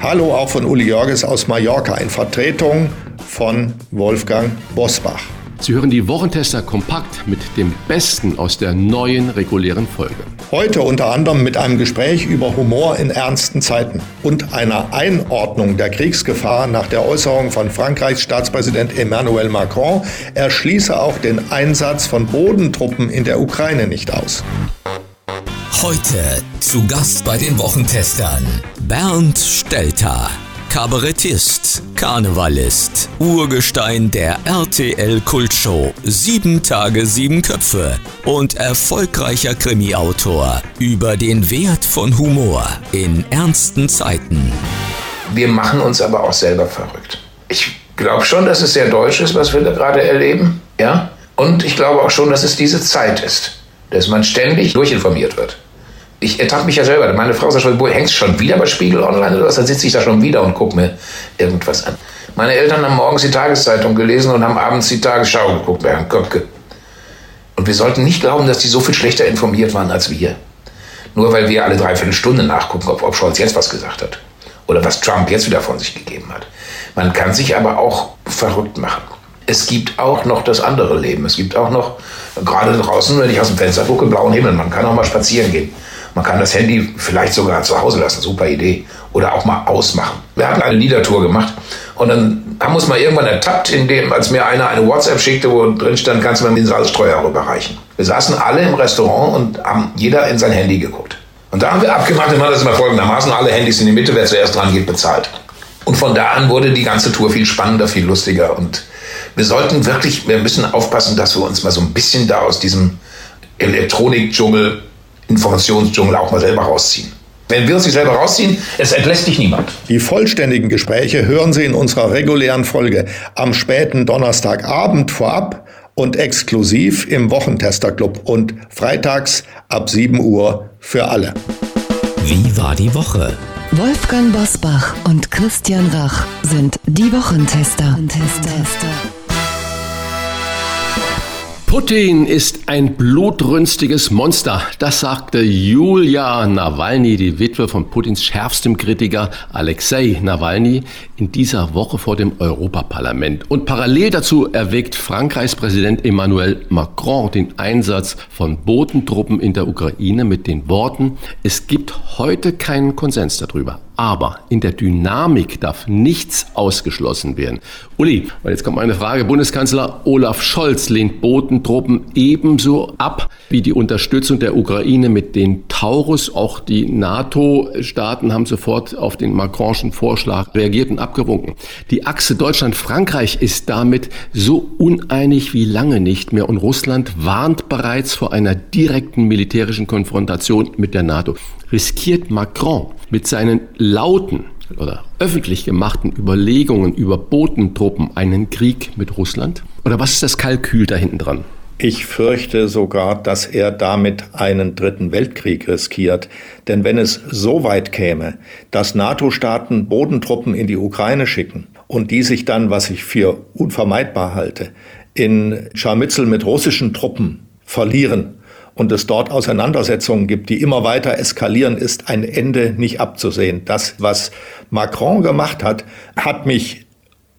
Hallo auch von Uli Jorges aus Mallorca in Vertretung von Wolfgang Bosbach. Sie hören die Wochentester kompakt mit dem Besten aus der neuen regulären Folge. Heute unter anderem mit einem Gespräch über Humor in ernsten Zeiten und einer Einordnung der Kriegsgefahr nach der Äußerung von Frankreichs Staatspräsident Emmanuel Macron. Er schließe auch den Einsatz von Bodentruppen in der Ukraine nicht aus. Heute zu Gast bei den Wochentestern Bernd Stelter. Kabarettist, Karnevalist, Urgestein der RTL-Kultshow Sieben Tage, Sieben Köpfe und erfolgreicher Krimi-Autor über den Wert von Humor in ernsten Zeiten. Wir machen uns aber auch selber verrückt. Ich glaube schon, dass es sehr deutsch ist, was wir da gerade erleben. Ja? Und ich glaube auch schon, dass es diese Zeit ist, dass man ständig durchinformiert wird ich ertappe mich ja selber. Meine Frau sagt schon, hängst du schon wieder bei Spiegel Online oder was? Dann sitze ich da schon wieder und gucke mir irgendwas an. Meine Eltern haben morgens die Tageszeitung gelesen und haben abends die Tagesschau geguckt Herrn Köpke. Und wir sollten nicht glauben, dass die so viel schlechter informiert waren als wir. Nur weil wir alle dreiviertel Stunde nachgucken, ob, ob Scholz jetzt was gesagt hat. Oder was Trump jetzt wieder von sich gegeben hat. Man kann sich aber auch verrückt machen. Es gibt auch noch das andere Leben. Es gibt auch noch, gerade draußen, wenn ich aus dem Fenster gucke, blauen Himmel. Man kann auch mal spazieren gehen. Man kann das Handy vielleicht sogar zu Hause lassen, super Idee. Oder auch mal ausmachen. Wir hatten eine Liedertour gemacht und dann haben wir uns mal irgendwann ertappt, indem, als mir einer eine WhatsApp schickte, wo drin stand, kannst du mir den Salzstreuer rüberreichen. Wir saßen alle im Restaurant und haben jeder in sein Handy geguckt. Und da haben wir abgemacht, wir machen das immer folgendermaßen, alle Handys in die Mitte, wer zuerst dran geht, bezahlt. Und von da an wurde die ganze Tour viel spannender, viel lustiger und wir sollten wirklich, wir müssen aufpassen, dass wir uns mal so ein bisschen da aus diesem Elektronikdschungel Informationsdschungel auch mal selber rausziehen. Wenn wir uns nicht selber rausziehen, es entlässt dich niemand. Die vollständigen Gespräche hören Sie in unserer regulären Folge am späten Donnerstagabend vorab und exklusiv im Wochentester-Club und freitags ab 7 Uhr für alle. Wie war die Woche? Wolfgang Bosbach und Christian Rach sind die Wochentester. Tester. Putin ist ein blutrünstiges Monster. Das sagte Julia Nawalny, die Witwe von Putins schärfstem Kritiker Alexei Nawalny, in dieser Woche vor dem Europaparlament. Und parallel dazu erwägt Frankreichs Präsident Emmanuel Macron den Einsatz von Bodentruppen in der Ukraine mit den Worten, es gibt heute keinen Konsens darüber. Aber in der Dynamik darf nichts ausgeschlossen werden. Uli, und jetzt kommt meine Frage. Bundeskanzler Olaf Scholz lehnt Bodentruppen ebenso ab wie die Unterstützung der Ukraine mit den Taurus. Auch die NATO-Staaten haben sofort auf den Macronschen Vorschlag reagiert und abgewunken. Die Achse Deutschland-Frankreich ist damit so uneinig wie lange nicht mehr und Russland warnt bereits vor einer direkten militärischen Konfrontation mit der NATO. Riskiert Macron mit seinen lauten oder öffentlich gemachten Überlegungen über Bodentruppen einen Krieg mit Russland? Oder was ist das Kalkül da hinten dran? Ich fürchte sogar, dass er damit einen dritten Weltkrieg riskiert. Denn wenn es so weit käme, dass NATO-Staaten Bodentruppen in die Ukraine schicken und die sich dann, was ich für unvermeidbar halte, in Scharmützel mit russischen Truppen verlieren und es dort Auseinandersetzungen gibt, die immer weiter eskalieren, ist ein Ende nicht abzusehen. Das, was Macron gemacht hat, hat mich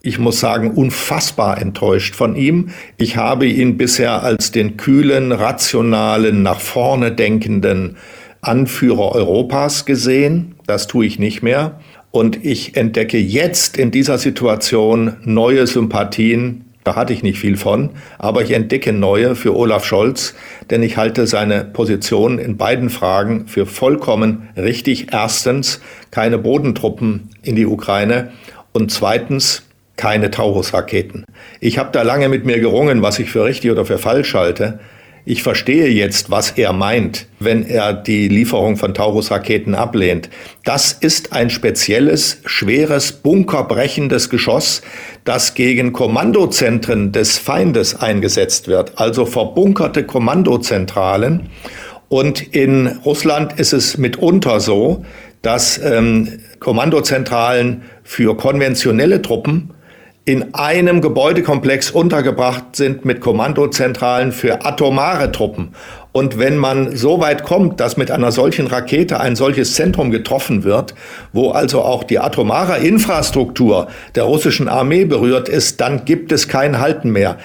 ich muss sagen, unfassbar enttäuscht von ihm. Ich habe ihn bisher als den kühlen, rationalen, nach vorne denkenden Anführer Europas gesehen. Das tue ich nicht mehr. Und ich entdecke jetzt in dieser Situation neue Sympathien. Da hatte ich nicht viel von, aber ich entdecke neue für Olaf Scholz, denn ich halte seine Position in beiden Fragen für vollkommen richtig. Erstens, keine Bodentruppen in die Ukraine und zweitens, keine Taurus-Raketen. Ich habe da lange mit mir gerungen, was ich für richtig oder für falsch halte. Ich verstehe jetzt, was er meint, wenn er die Lieferung von Taurus-Raketen ablehnt. Das ist ein spezielles, schweres, bunkerbrechendes Geschoss, das gegen Kommandozentren des Feindes eingesetzt wird, also verbunkerte Kommandozentralen. Und in Russland ist es mitunter so, dass ähm, Kommandozentralen für konventionelle Truppen in einem Gebäudekomplex untergebracht sind mit Kommandozentralen für atomare Truppen. Und wenn man so weit kommt, dass mit einer solchen Rakete ein solches Zentrum getroffen wird, wo also auch die atomare Infrastruktur der russischen Armee berührt ist, dann gibt es kein Halten mehr.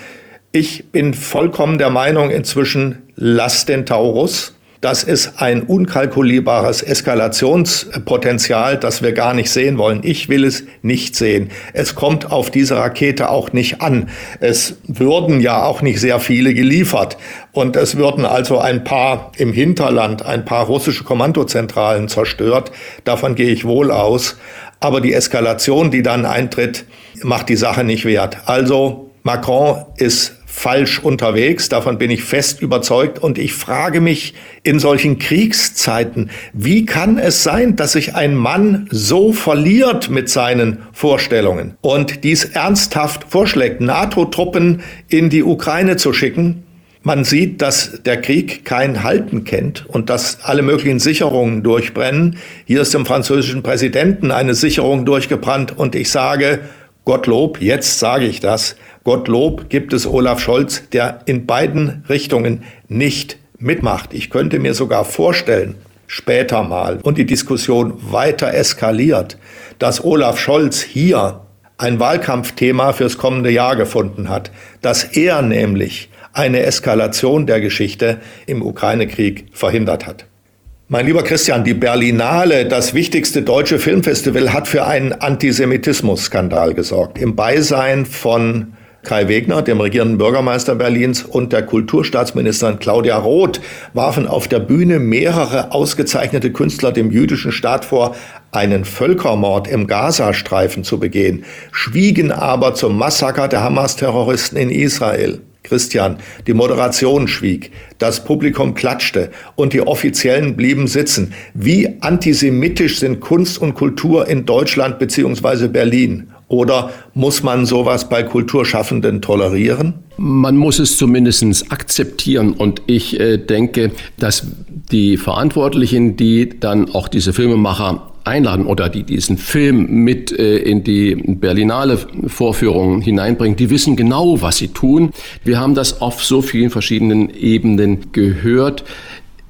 Ich bin vollkommen der Meinung inzwischen, lass den Taurus. Das ist ein unkalkulierbares Eskalationspotenzial, das wir gar nicht sehen wollen. Ich will es nicht sehen. Es kommt auf diese Rakete auch nicht an. Es würden ja auch nicht sehr viele geliefert. Und es würden also ein paar im Hinterland, ein paar russische Kommandozentralen zerstört. Davon gehe ich wohl aus. Aber die Eskalation, die dann eintritt, macht die Sache nicht wert. Also Macron ist falsch unterwegs, davon bin ich fest überzeugt. Und ich frage mich in solchen Kriegszeiten, wie kann es sein, dass sich ein Mann so verliert mit seinen Vorstellungen und dies ernsthaft vorschlägt, NATO-Truppen in die Ukraine zu schicken? Man sieht, dass der Krieg kein Halten kennt und dass alle möglichen Sicherungen durchbrennen. Hier ist dem französischen Präsidenten eine Sicherung durchgebrannt und ich sage, Gottlob, jetzt sage ich das, Gottlob gibt es Olaf Scholz, der in beiden Richtungen nicht mitmacht. Ich könnte mir sogar vorstellen, später mal und die Diskussion weiter eskaliert, dass Olaf Scholz hier ein Wahlkampfthema fürs kommende Jahr gefunden hat, dass er nämlich eine Eskalation der Geschichte im Ukraine-Krieg verhindert hat. Mein lieber Christian, die Berlinale, das wichtigste deutsche Filmfestival, hat für einen Antisemitismus-Skandal gesorgt. Im Beisein von Kai Wegner, dem regierenden Bürgermeister Berlins, und der Kulturstaatsministerin Claudia Roth warfen auf der Bühne mehrere ausgezeichnete Künstler dem jüdischen Staat vor, einen Völkermord im Gazastreifen zu begehen, schwiegen aber zum Massaker der Hamas-Terroristen in Israel. Christian, die Moderation schwieg, das Publikum klatschte und die Offiziellen blieben sitzen. Wie antisemitisch sind Kunst und Kultur in Deutschland bzw. Berlin? Oder muss man sowas bei Kulturschaffenden tolerieren? Man muss es zumindest akzeptieren. Und ich äh, denke, dass die Verantwortlichen, die dann auch diese Filmemacher einladen oder die diesen Film mit äh, in die Berlinale Vorführung hineinbringen, die wissen genau, was sie tun. Wir haben das auf so vielen verschiedenen Ebenen gehört.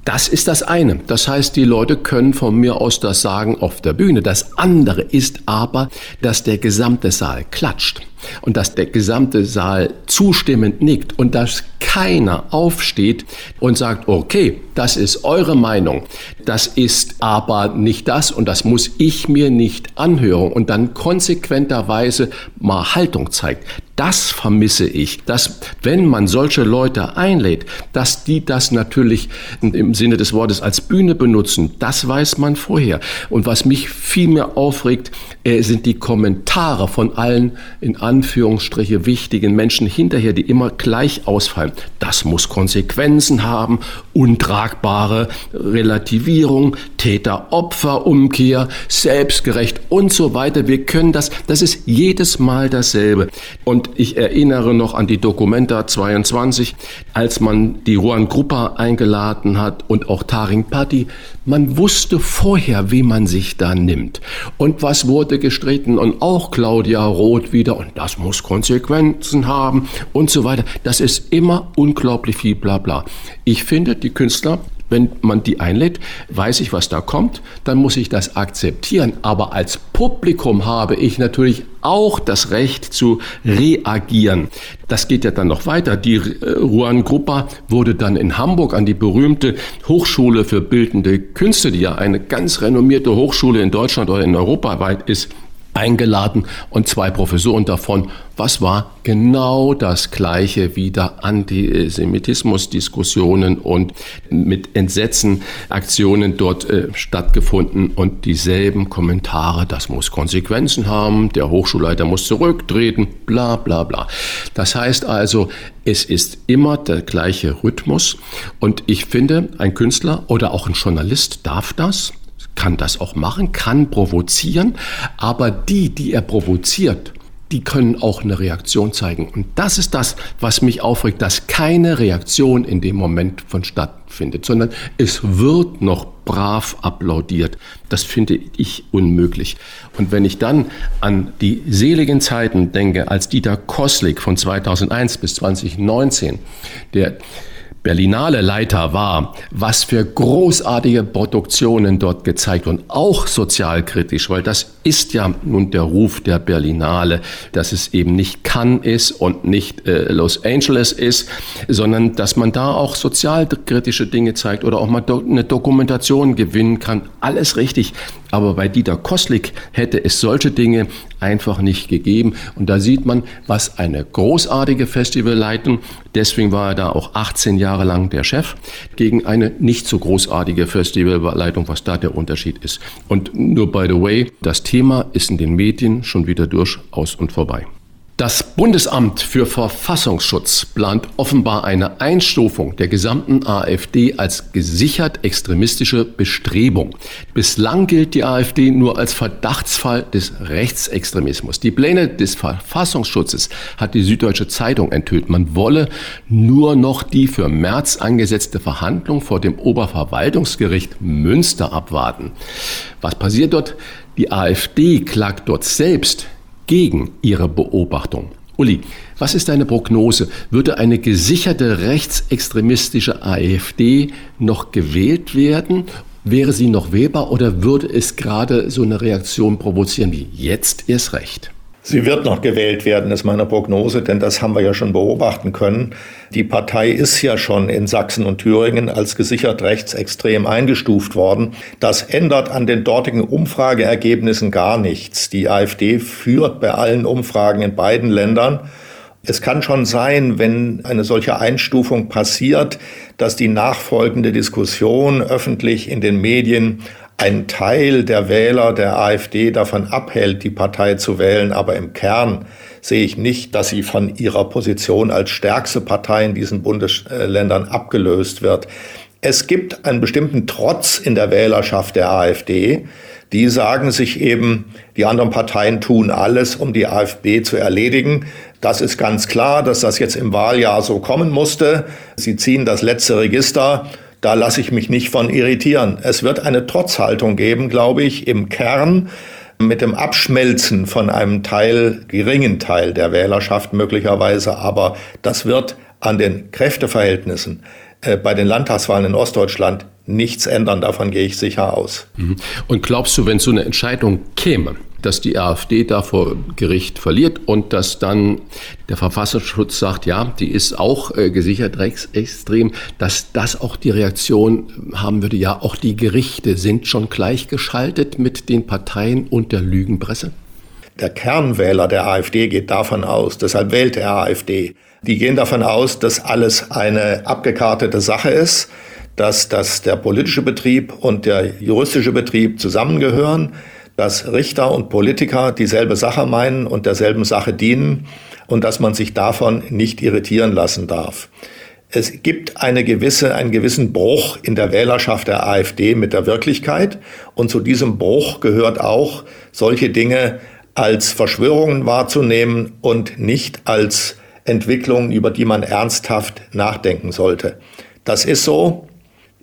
Das ist das eine. Das heißt, die Leute können von mir aus das sagen auf der Bühne. Das andere ist aber, dass der gesamte Saal klatscht und dass der gesamte Saal zustimmend nickt und dass keiner aufsteht und sagt, okay, das ist eure Meinung, das ist aber nicht das und das muss ich mir nicht anhören und dann konsequenterweise mal Haltung zeigt. Das vermisse ich, dass wenn man solche Leute einlädt, dass die das natürlich im Sinne des Wortes als Bühne benutzen, das weiß man vorher. Und was mich viel mehr aufregt, sind die Kommentare von allen in Anführungsstriche wichtigen Menschen hinterher, die immer gleich ausfallen. Das muss Konsequenzen haben, untragbare Relativierung, Täter-Opfer-Umkehr, selbstgerecht und so weiter. Wir können das, das ist jedes Mal dasselbe. Und ich erinnere noch an die Dokumenta 22, als man die Ruan Gruppa eingeladen hat und auch Taring Patti. Man wusste vorher, wie man sich da nimmt. Und was wurde gestritten und auch Claudia Roth wieder und das muss Konsequenzen haben und so weiter. Das ist immer unglaublich viel Blabla. Ich finde, die Künstler Wenn man die einlädt, weiß ich, was da kommt, dann muss ich das akzeptieren. Aber als Publikum habe ich natürlich auch das Recht zu reagieren. Das geht ja dann noch weiter. Die äh, Ruan Gruppa wurde dann in Hamburg an die berühmte Hochschule für bildende Künste, die ja eine ganz renommierte Hochschule in Deutschland oder in Europa weit ist, eingeladen und zwei Professoren davon. Was war genau das gleiche wieder Antisemitismus-Diskussionen und mit Entsetzen Aktionen dort äh, stattgefunden und dieselben Kommentare, das muss Konsequenzen haben, der Hochschulleiter muss zurücktreten, bla bla bla. Das heißt also, es ist immer der gleiche Rhythmus und ich finde, ein Künstler oder auch ein Journalist darf das kann das auch machen, kann provozieren, aber die, die er provoziert, die können auch eine Reaktion zeigen. Und das ist das, was mich aufregt, dass keine Reaktion in dem Moment vonstatten findet, sondern es wird noch brav applaudiert. Das finde ich unmöglich. Und wenn ich dann an die seligen Zeiten denke, als Dieter Koslik von 2001 bis 2019, der Berlinale Leiter war, was für großartige Produktionen dort gezeigt und auch sozialkritisch, weil das ist ja nun der Ruf der Berlinale, dass es eben nicht Cannes ist und nicht äh, Los Angeles ist, sondern dass man da auch sozialkritische Dinge zeigt oder auch mal do eine Dokumentation gewinnen kann. Alles richtig. Aber bei Dieter Koslik hätte es solche Dinge einfach nicht gegeben. Und da sieht man, was eine großartige Festivalleitung, deswegen war er da auch 18 Jahre lang der Chef, gegen eine nicht so großartige Festivalleitung, was da der Unterschied ist. Und nur by the way, das Thema ist in den Medien schon wieder durchaus und vorbei. Das Bundesamt für Verfassungsschutz plant offenbar eine Einstufung der gesamten AfD als gesichert extremistische Bestrebung. Bislang gilt die AfD nur als Verdachtsfall des Rechtsextremismus. Die Pläne des Verfassungsschutzes hat die Süddeutsche Zeitung enthüllt. Man wolle nur noch die für März angesetzte Verhandlung vor dem Oberverwaltungsgericht Münster abwarten. Was passiert dort? Die AfD klagt dort selbst gegen Ihre Beobachtung. Uli, was ist deine Prognose? Würde eine gesicherte rechtsextremistische AfD noch gewählt werden? Wäre sie noch wählbar oder würde es gerade so eine Reaktion provozieren wie jetzt erst recht? Sie wird noch gewählt werden, ist meine Prognose, denn das haben wir ja schon beobachten können. Die Partei ist ja schon in Sachsen und Thüringen als gesichert rechtsextrem eingestuft worden. Das ändert an den dortigen Umfrageergebnissen gar nichts. Die AfD führt bei allen Umfragen in beiden Ländern. Es kann schon sein, wenn eine solche Einstufung passiert, dass die nachfolgende Diskussion öffentlich in den Medien ein Teil der Wähler der AfD davon abhält, die Partei zu wählen. Aber im Kern sehe ich nicht, dass sie von ihrer Position als stärkste Partei in diesen Bundesländern abgelöst wird. Es gibt einen bestimmten Trotz in der Wählerschaft der AfD. Die sagen sich eben, die anderen Parteien tun alles, um die AfD zu erledigen. Das ist ganz klar, dass das jetzt im Wahljahr so kommen musste. Sie ziehen das letzte Register da lasse ich mich nicht von irritieren. Es wird eine Trotzhaltung geben, glaube ich, im Kern mit dem Abschmelzen von einem Teil, geringen Teil der Wählerschaft möglicherweise, aber das wird an den Kräfteverhältnissen äh, bei den Landtagswahlen in Ostdeutschland nichts ändern. Davon gehe ich sicher aus. Mhm. Und glaubst du, wenn so eine Entscheidung käme, dass die AfD da vor Gericht verliert und dass dann der Verfassungsschutz sagt, ja, die ist auch äh, gesichert rechtsextrem, dass das auch die Reaktion haben würde, ja, auch die Gerichte sind schon gleichgeschaltet mit den Parteien und der Lügenpresse? Der Kernwähler der AfD geht davon aus, deshalb wählt er AfD. Die gehen davon aus, dass alles eine abgekartete Sache ist, dass, dass der politische Betrieb und der juristische Betrieb zusammengehören, dass Richter und Politiker dieselbe Sache meinen und derselben Sache dienen und dass man sich davon nicht irritieren lassen darf. Es gibt eine gewisse, einen gewissen Bruch in der Wählerschaft der AfD mit der Wirklichkeit und zu diesem Bruch gehört auch, solche Dinge als Verschwörungen wahrzunehmen und nicht als Entwicklungen, über die man ernsthaft nachdenken sollte. Das ist so,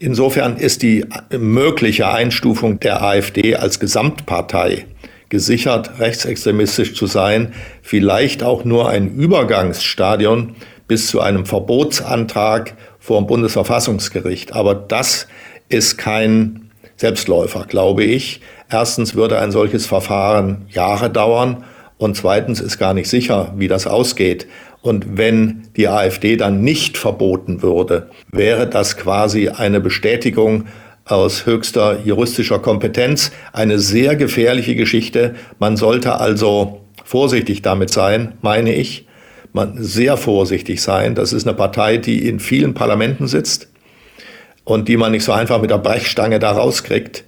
Insofern ist die mögliche Einstufung der AfD als Gesamtpartei gesichert rechtsextremistisch zu sein, vielleicht auch nur ein Übergangsstadion bis zu einem Verbotsantrag vor dem Bundesverfassungsgericht. Aber das ist kein Selbstläufer, glaube ich. Erstens würde ein solches Verfahren Jahre dauern und zweitens ist gar nicht sicher, wie das ausgeht. Und wenn die AfD dann nicht verboten würde, wäre das quasi eine Bestätigung aus höchster juristischer Kompetenz. Eine sehr gefährliche Geschichte. Man sollte also vorsichtig damit sein, meine ich. Man sehr vorsichtig sein. Das ist eine Partei, die in vielen Parlamenten sitzt und die man nicht so einfach mit der Brechstange da rauskriegt.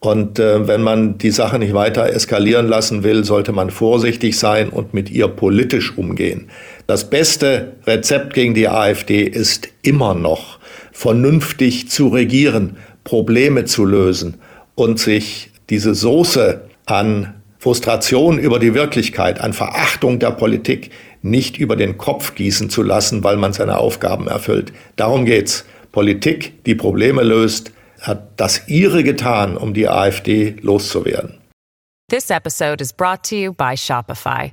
Und äh, wenn man die Sache nicht weiter eskalieren lassen will, sollte man vorsichtig sein und mit ihr politisch umgehen. Das beste Rezept gegen die AfD ist immer noch, vernünftig zu regieren, Probleme zu lösen und sich diese Soße an Frustration über die Wirklichkeit, an Verachtung der Politik nicht über den Kopf gießen zu lassen, weil man seine Aufgaben erfüllt. Darum geht's. Politik, die Probleme löst, hat das ihre getan, um die AfD loszuwerden. This episode is brought to you by Shopify.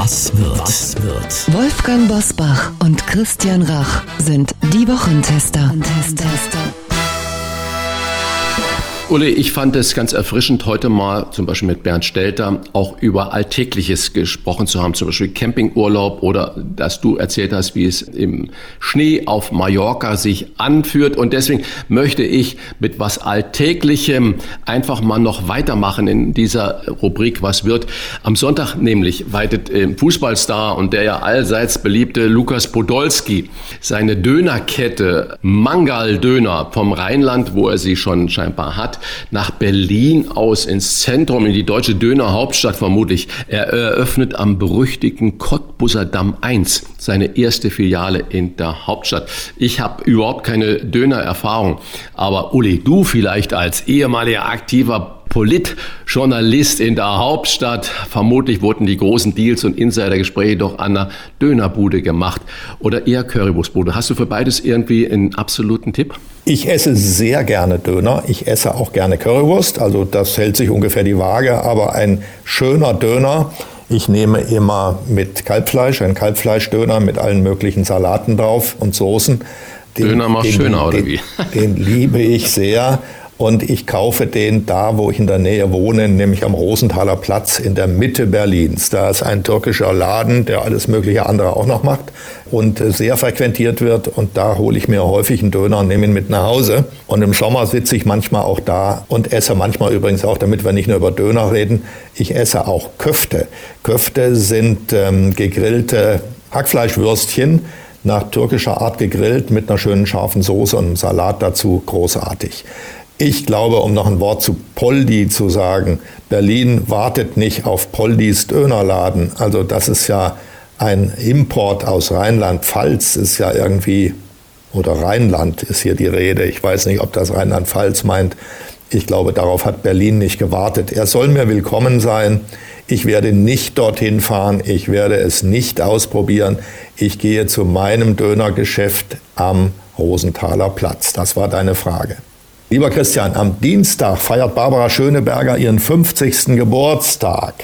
Was wird? Was wird? Wolfgang Bosbach und Christian Rach sind die Wochentester. Uli, ich fand es ganz erfrischend, heute mal zum Beispiel mit Bernd Stelter auch über Alltägliches gesprochen zu haben, zum Beispiel Campingurlaub oder dass du erzählt hast, wie es im Schnee auf Mallorca sich anführt. Und deswegen möchte ich mit was Alltäglichem einfach mal noch weitermachen in dieser Rubrik Was wird. Am Sonntag nämlich weitet äh, Fußballstar und der ja allseits beliebte Lukas Podolski seine Dönerkette Mangal Döner vom Rheinland, wo er sie schon scheinbar hat, nach Berlin aus ins Zentrum, in die deutsche Dönerhauptstadt vermutlich. Er eröffnet am berüchtigten Cottbusser Damm 1 seine erste Filiale in der Hauptstadt. Ich habe überhaupt keine Dönererfahrung, aber Uli, du vielleicht als ehemaliger aktiver Politjournalist in der Hauptstadt. Vermutlich wurden die großen Deals und Insidergespräche doch an einer Dönerbude gemacht oder eher Currywurstbude. Hast du für beides irgendwie einen absoluten Tipp? Ich esse sehr gerne Döner. Ich esse auch gerne Currywurst. Also das hält sich ungefähr die Waage. Aber ein schöner Döner. Ich nehme immer mit Kalbfleisch, ein Kalbfleischdöner mit allen möglichen Salaten drauf und Soßen. Den, Döner macht den, schöner, oder den, wie? Den liebe ich sehr. Und ich kaufe den da, wo ich in der Nähe wohne, nämlich am Rosenthaler Platz in der Mitte Berlins. Da ist ein türkischer Laden, der alles mögliche andere auch noch macht und sehr frequentiert wird. Und da hole ich mir häufig einen Döner und nehme ihn mit nach Hause. Und im Sommer sitze ich manchmal auch da und esse manchmal übrigens auch, damit wir nicht nur über Döner reden, ich esse auch Köfte. Köfte sind ähm, gegrillte Hackfleischwürstchen nach türkischer Art gegrillt mit einer schönen scharfen Soße und einem Salat dazu. Großartig. Ich glaube, um noch ein Wort zu Poldi zu sagen, Berlin wartet nicht auf Poldis Dönerladen. Also das ist ja ein Import aus Rheinland-Pfalz, ist ja irgendwie, oder Rheinland ist hier die Rede. Ich weiß nicht, ob das Rheinland-Pfalz meint. Ich glaube, darauf hat Berlin nicht gewartet. Er soll mir willkommen sein. Ich werde nicht dorthin fahren. Ich werde es nicht ausprobieren. Ich gehe zu meinem Dönergeschäft am Rosenthaler Platz. Das war deine Frage. Lieber Christian, am Dienstag feiert Barbara Schöneberger ihren 50. Geburtstag.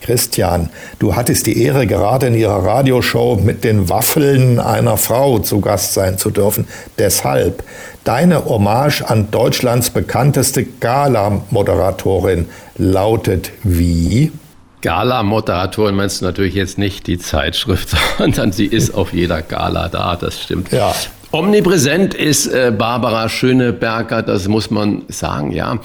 Christian, du hattest die Ehre, gerade in ihrer Radioshow mit den Waffeln einer Frau zu Gast sein zu dürfen. Deshalb deine Hommage an Deutschlands bekannteste Gala-Moderatorin lautet wie? Gala-Moderatorin meinst du natürlich jetzt nicht die Zeitschrift, sondern sie ist auf jeder Gala da, das stimmt. Ja. Omnipräsent ist äh, Barbara Schöneberger, das muss man sagen, ja.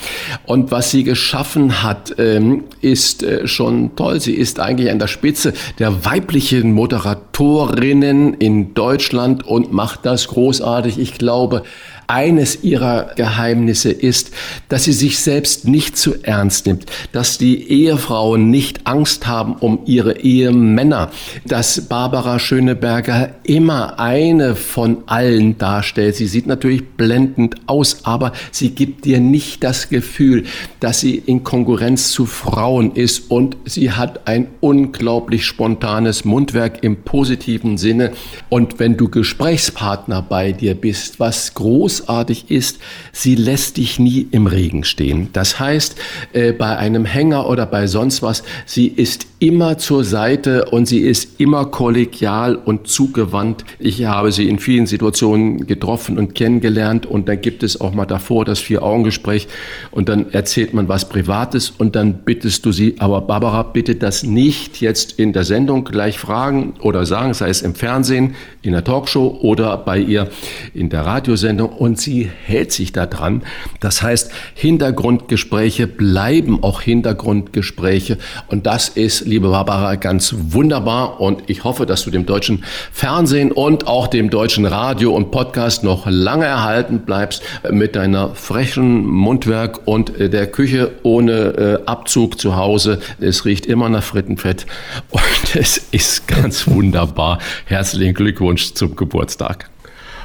Und was sie geschaffen hat, ähm, ist äh, schon toll. Sie ist eigentlich an der Spitze der weiblichen Moderatorinnen in Deutschland und macht das großartig. Ich glaube, eines ihrer Geheimnisse ist, dass sie sich selbst nicht zu ernst nimmt, dass die Ehefrauen nicht Angst haben um ihre Ehemänner, dass Barbara Schöneberger immer eine von allen darstellt. Sie sieht natürlich blendend aus, aber sie gibt dir nicht das Gefühl, dass sie in Konkurrenz zu Frauen ist und sie hat ein unglaublich spontanes Mundwerk im positiven Sinne. Und wenn du Gesprächspartner bei dir bist, was groß großartig ist, sie lässt dich nie im Regen stehen. Das heißt, äh, bei einem Hänger oder bei sonst was, sie ist immer zur Seite und sie ist immer kollegial und zugewandt. Ich habe sie in vielen Situationen getroffen und kennengelernt und dann gibt es auch mal davor das Vier-Augen-Gespräch und dann erzählt man was Privates und dann bittest du sie, aber Barbara, bitte das nicht jetzt in der Sendung gleich fragen oder sagen, sei es im Fernsehen, in der Talkshow oder bei ihr in der Radiosendung und sie hält sich da dran. Das heißt, Hintergrundgespräche bleiben auch Hintergrundgespräche und das ist liebe Barbara, ganz wunderbar. Und ich hoffe, dass du dem deutschen Fernsehen und auch dem deutschen Radio und Podcast noch lange erhalten bleibst mit deiner frechen Mundwerk und der Küche ohne äh, Abzug zu Hause. Es riecht immer nach Frittenfett und es ist ganz wunderbar. Herzlichen Glückwunsch zum Geburtstag.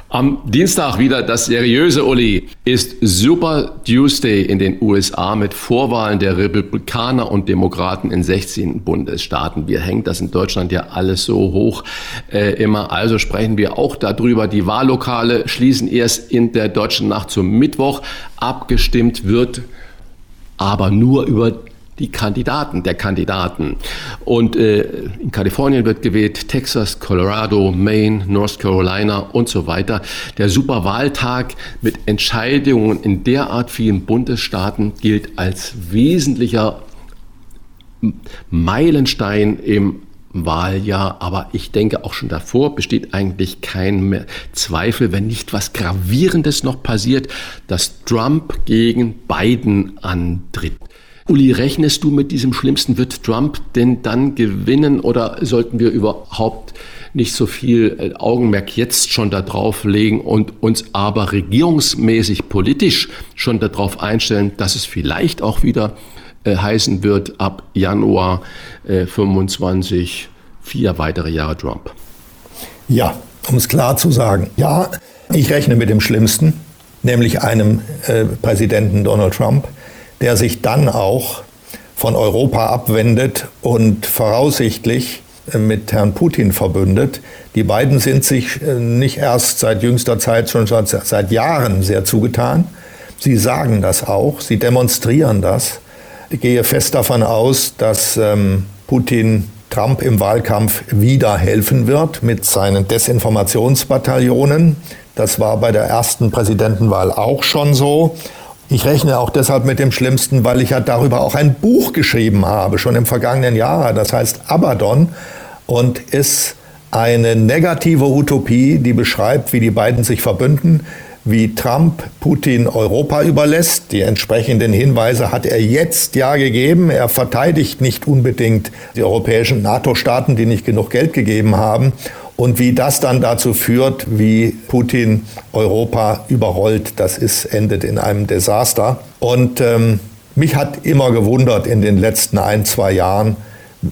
Am Dienstag wieder das seriöse Uli ist Super Tuesday in den USA mit Vorwahlen der Republikaner und Demokraten in 16 Bundesstaaten. Wir hängen das in Deutschland ja alles so hoch äh, immer. Also sprechen wir auch darüber. Die Wahllokale schließen erst in der deutschen Nacht zum Mittwoch. Abgestimmt wird aber nur über die Kandidaten der Kandidaten. Und äh, in Kalifornien wird gewählt, Texas, Colorado, Maine, North Carolina und so weiter. Der Superwahltag mit Entscheidungen in derart vielen Bundesstaaten gilt als wesentlicher Meilenstein im Wahljahr, aber ich denke auch schon davor besteht eigentlich kein Zweifel, wenn nicht was Gravierendes noch passiert, dass Trump gegen Biden antritt. Uli, rechnest du mit diesem Schlimmsten? Wird Trump denn dann gewinnen oder sollten wir überhaupt nicht so viel äh, Augenmerk jetzt schon darauf legen und uns aber regierungsmäßig politisch schon darauf einstellen, dass es vielleicht auch wieder äh, heißen wird ab Januar äh, 25 vier weitere Jahre Trump? Ja, um es klar zu sagen, ja, ich rechne mit dem Schlimmsten, nämlich einem äh, Präsidenten Donald Trump der sich dann auch von Europa abwendet und voraussichtlich äh, mit Herrn Putin verbündet. Die beiden sind sich äh, nicht erst seit jüngster Zeit, schon seit Jahren sehr zugetan. Sie sagen das auch, sie demonstrieren das. Ich gehe fest davon aus, dass ähm, Putin Trump im Wahlkampf wieder helfen wird mit seinen Desinformationsbataillonen. Das war bei der ersten Präsidentenwahl auch schon so. Ich rechne auch deshalb mit dem Schlimmsten, weil ich ja darüber auch ein Buch geschrieben habe, schon im vergangenen Jahr. Das heißt Abaddon und ist eine negative Utopie, die beschreibt, wie die beiden sich verbünden, wie Trump Putin Europa überlässt. Die entsprechenden Hinweise hat er jetzt ja gegeben. Er verteidigt nicht unbedingt die europäischen NATO-Staaten, die nicht genug Geld gegeben haben. Und wie das dann dazu führt, wie Putin Europa überrollt, das ist, endet in einem Desaster. Und ähm, mich hat immer gewundert in den letzten ein, zwei Jahren,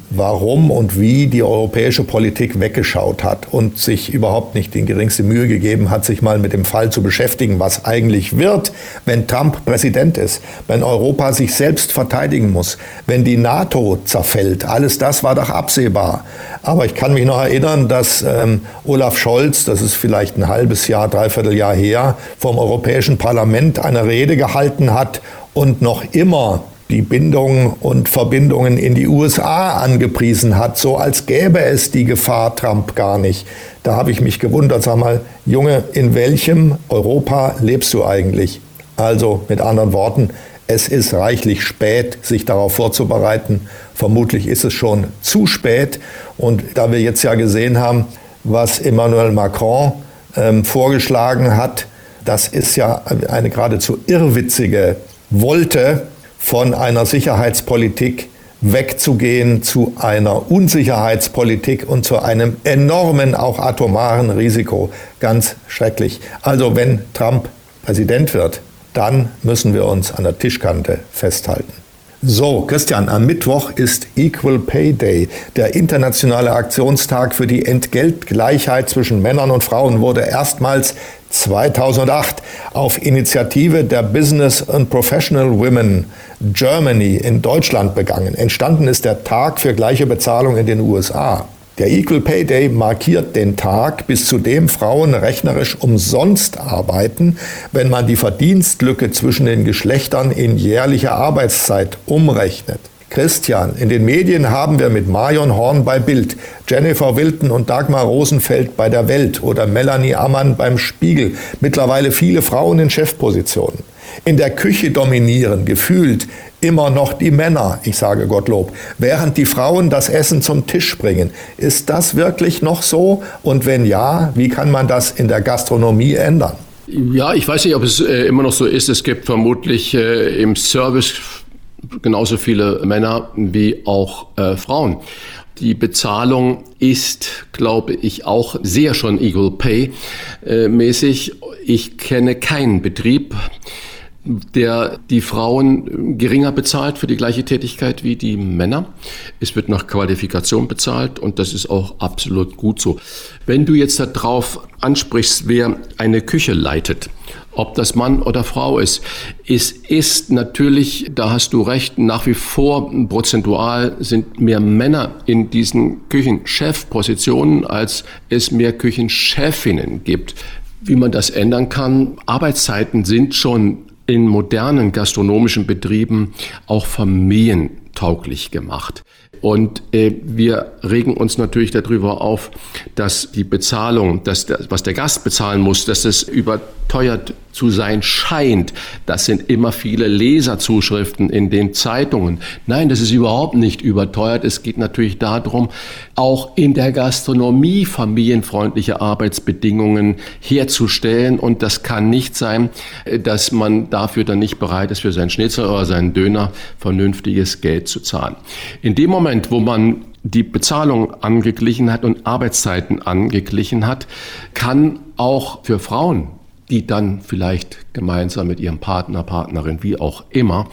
warum und wie die europäische Politik weggeschaut hat und sich überhaupt nicht die geringste Mühe gegeben hat, sich mal mit dem Fall zu beschäftigen, was eigentlich wird, wenn Trump Präsident ist, wenn Europa sich selbst verteidigen muss, wenn die NATO zerfällt. Alles das war doch absehbar. Aber ich kann mich noch erinnern, dass ähm, Olaf Scholz, das ist vielleicht ein halbes Jahr, dreiviertel Jahr her, vom Europäischen Parlament eine Rede gehalten hat und noch immer die Bindungen und Verbindungen in die USA angepriesen hat, so als gäbe es die Gefahr Trump gar nicht. Da habe ich mich gewundert, sag mal, Junge, in welchem Europa lebst du eigentlich? Also mit anderen Worten, es ist reichlich spät, sich darauf vorzubereiten. Vermutlich ist es schon zu spät. Und da wir jetzt ja gesehen haben, was Emmanuel Macron ähm, vorgeschlagen hat, das ist ja eine geradezu irrwitzige Wolte, von einer Sicherheitspolitik wegzugehen zu einer Unsicherheitspolitik und zu einem enormen, auch atomaren Risiko. Ganz schrecklich. Also wenn Trump Präsident wird, dann müssen wir uns an der Tischkante festhalten. So, Christian, am Mittwoch ist Equal Pay Day. Der internationale Aktionstag für die Entgeltgleichheit zwischen Männern und Frauen wurde erstmals 2008 auf Initiative der Business and Professional Women Germany in Deutschland begangen. Entstanden ist der Tag für gleiche Bezahlung in den USA. Der Equal Pay Day markiert den Tag, bis zu dem Frauen rechnerisch umsonst arbeiten, wenn man die Verdienstlücke zwischen den Geschlechtern in jährliche Arbeitszeit umrechnet. Christian, in den Medien haben wir mit Marion Horn bei Bild, Jennifer Wilton und Dagmar Rosenfeld bei der Welt oder Melanie Ammann beim Spiegel mittlerweile viele Frauen in Chefpositionen. In der Küche dominieren gefühlt immer noch die Männer, ich sage Gottlob, während die Frauen das Essen zum Tisch bringen. Ist das wirklich noch so? Und wenn ja, wie kann man das in der Gastronomie ändern? Ja, ich weiß nicht, ob es äh, immer noch so ist. Es gibt vermutlich äh, im Service genauso viele Männer wie auch äh, Frauen. Die Bezahlung ist, glaube ich, auch sehr schon Equal Pay äh, mäßig. Ich kenne keinen Betrieb, der die Frauen geringer bezahlt für die gleiche Tätigkeit wie die Männer. Es wird nach Qualifikation bezahlt und das ist auch absolut gut so. Wenn du jetzt darauf ansprichst, wer eine Küche leitet, ob das Mann oder Frau ist, es ist natürlich, da hast du recht, nach wie vor prozentual sind mehr Männer in diesen Küchenchefpositionen, als es mehr Küchenchefinnen gibt. Wie man das ändern kann, Arbeitszeiten sind schon in modernen gastronomischen Betrieben auch familientauglich gemacht. Und äh, wir regen uns natürlich darüber auf, dass die Bezahlung, dass der, was der Gast bezahlen muss, dass es überteuert zu sein scheint. Das sind immer viele Leserzuschriften in den Zeitungen. Nein, das ist überhaupt nicht überteuert. Es geht natürlich darum, auch in der Gastronomie familienfreundliche Arbeitsbedingungen herzustellen. Und das kann nicht sein, dass man dafür dann nicht bereit ist, für seinen Schnitzel oder seinen Döner vernünftiges Geld zu zahlen. In dem Moment, wo man die Bezahlung angeglichen hat und Arbeitszeiten angeglichen hat, kann auch für Frauen die dann vielleicht gemeinsam mit ihrem Partner, Partnerin, wie auch immer,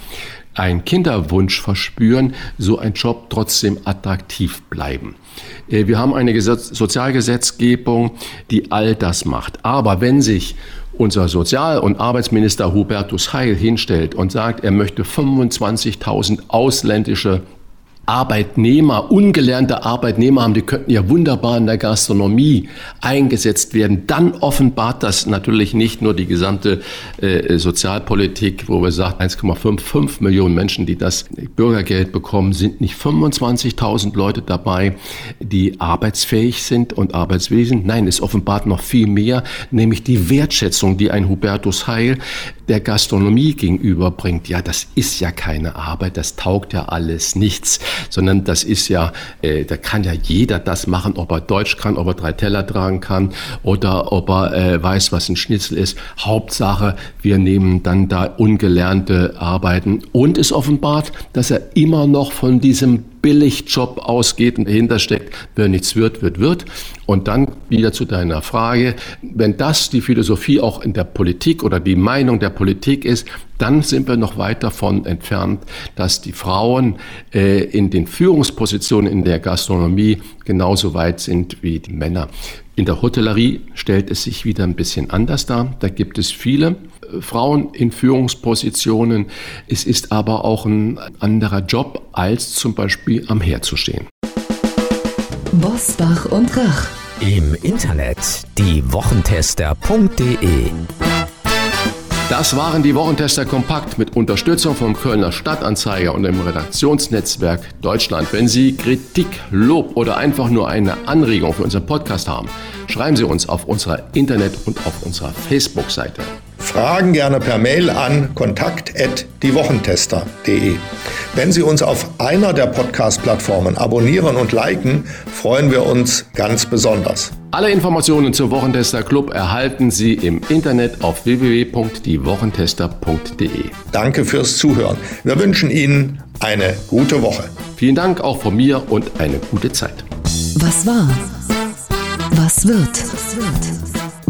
einen Kinderwunsch verspüren, so ein Job trotzdem attraktiv bleiben. Äh, wir haben eine Gesetz Sozialgesetzgebung, die all das macht. Aber wenn sich unser Sozial- und Arbeitsminister Hubertus Heil hinstellt und sagt, er möchte 25.000 ausländische Arbeitnehmer, ungelernte Arbeitnehmer haben, die könnten ja wunderbar in der Gastronomie eingesetzt werden. Dann offenbart das natürlich nicht nur die gesamte äh, Sozialpolitik, wo wir sagen, 1,55 Millionen Menschen, die das Bürgergeld bekommen, sind nicht 25.000 Leute dabei, die arbeitsfähig sind und arbeitswillig sind. Nein, es offenbart noch viel mehr, nämlich die Wertschätzung, die ein Hubertus Heil der Gastronomie gegenüberbringt. Ja, das ist ja keine Arbeit, das taugt ja alles nichts sondern das ist ja, äh, da kann ja jeder das machen, ob er Deutsch kann, ob er drei Teller tragen kann oder ob er äh, weiß, was ein Schnitzel ist. Hauptsache, wir nehmen dann da ungelernte Arbeiten und es offenbart, dass er immer noch von diesem Billigjob ausgeht und dahinter steckt, wer nichts wird, wird, wird. Und dann wieder zu deiner Frage, wenn das die Philosophie auch in der Politik oder die Meinung der Politik ist, dann sind wir noch weit davon entfernt, dass die Frauen äh, in den Führungspositionen in der Gastronomie genauso weit sind wie die Männer. In der Hotellerie stellt es sich wieder ein bisschen anders dar. Da gibt es viele Frauen in Führungspositionen. Es ist aber auch ein anderer Job, als zum Beispiel am Herd zu stehen. Bosbach und Rach. Im Internet diewochentester.de das waren die Wochentester kompakt mit Unterstützung vom Kölner Stadtanzeiger und dem Redaktionsnetzwerk Deutschland. Wenn Sie Kritik, Lob oder einfach nur eine Anregung für unseren Podcast haben, schreiben Sie uns auf unserer Internet- und auf unserer Facebook-Seite. Fragen gerne per Mail an kontakt@diewochentester.de. Wenn Sie uns auf einer der Podcast-Plattformen abonnieren und liken, freuen wir uns ganz besonders. Alle Informationen zur Wochentester Club erhalten Sie im Internet auf www.diewochentester.de. Danke fürs Zuhören. Wir wünschen Ihnen eine gute Woche. Vielen Dank auch von mir und eine gute Zeit. Was war? Was wird?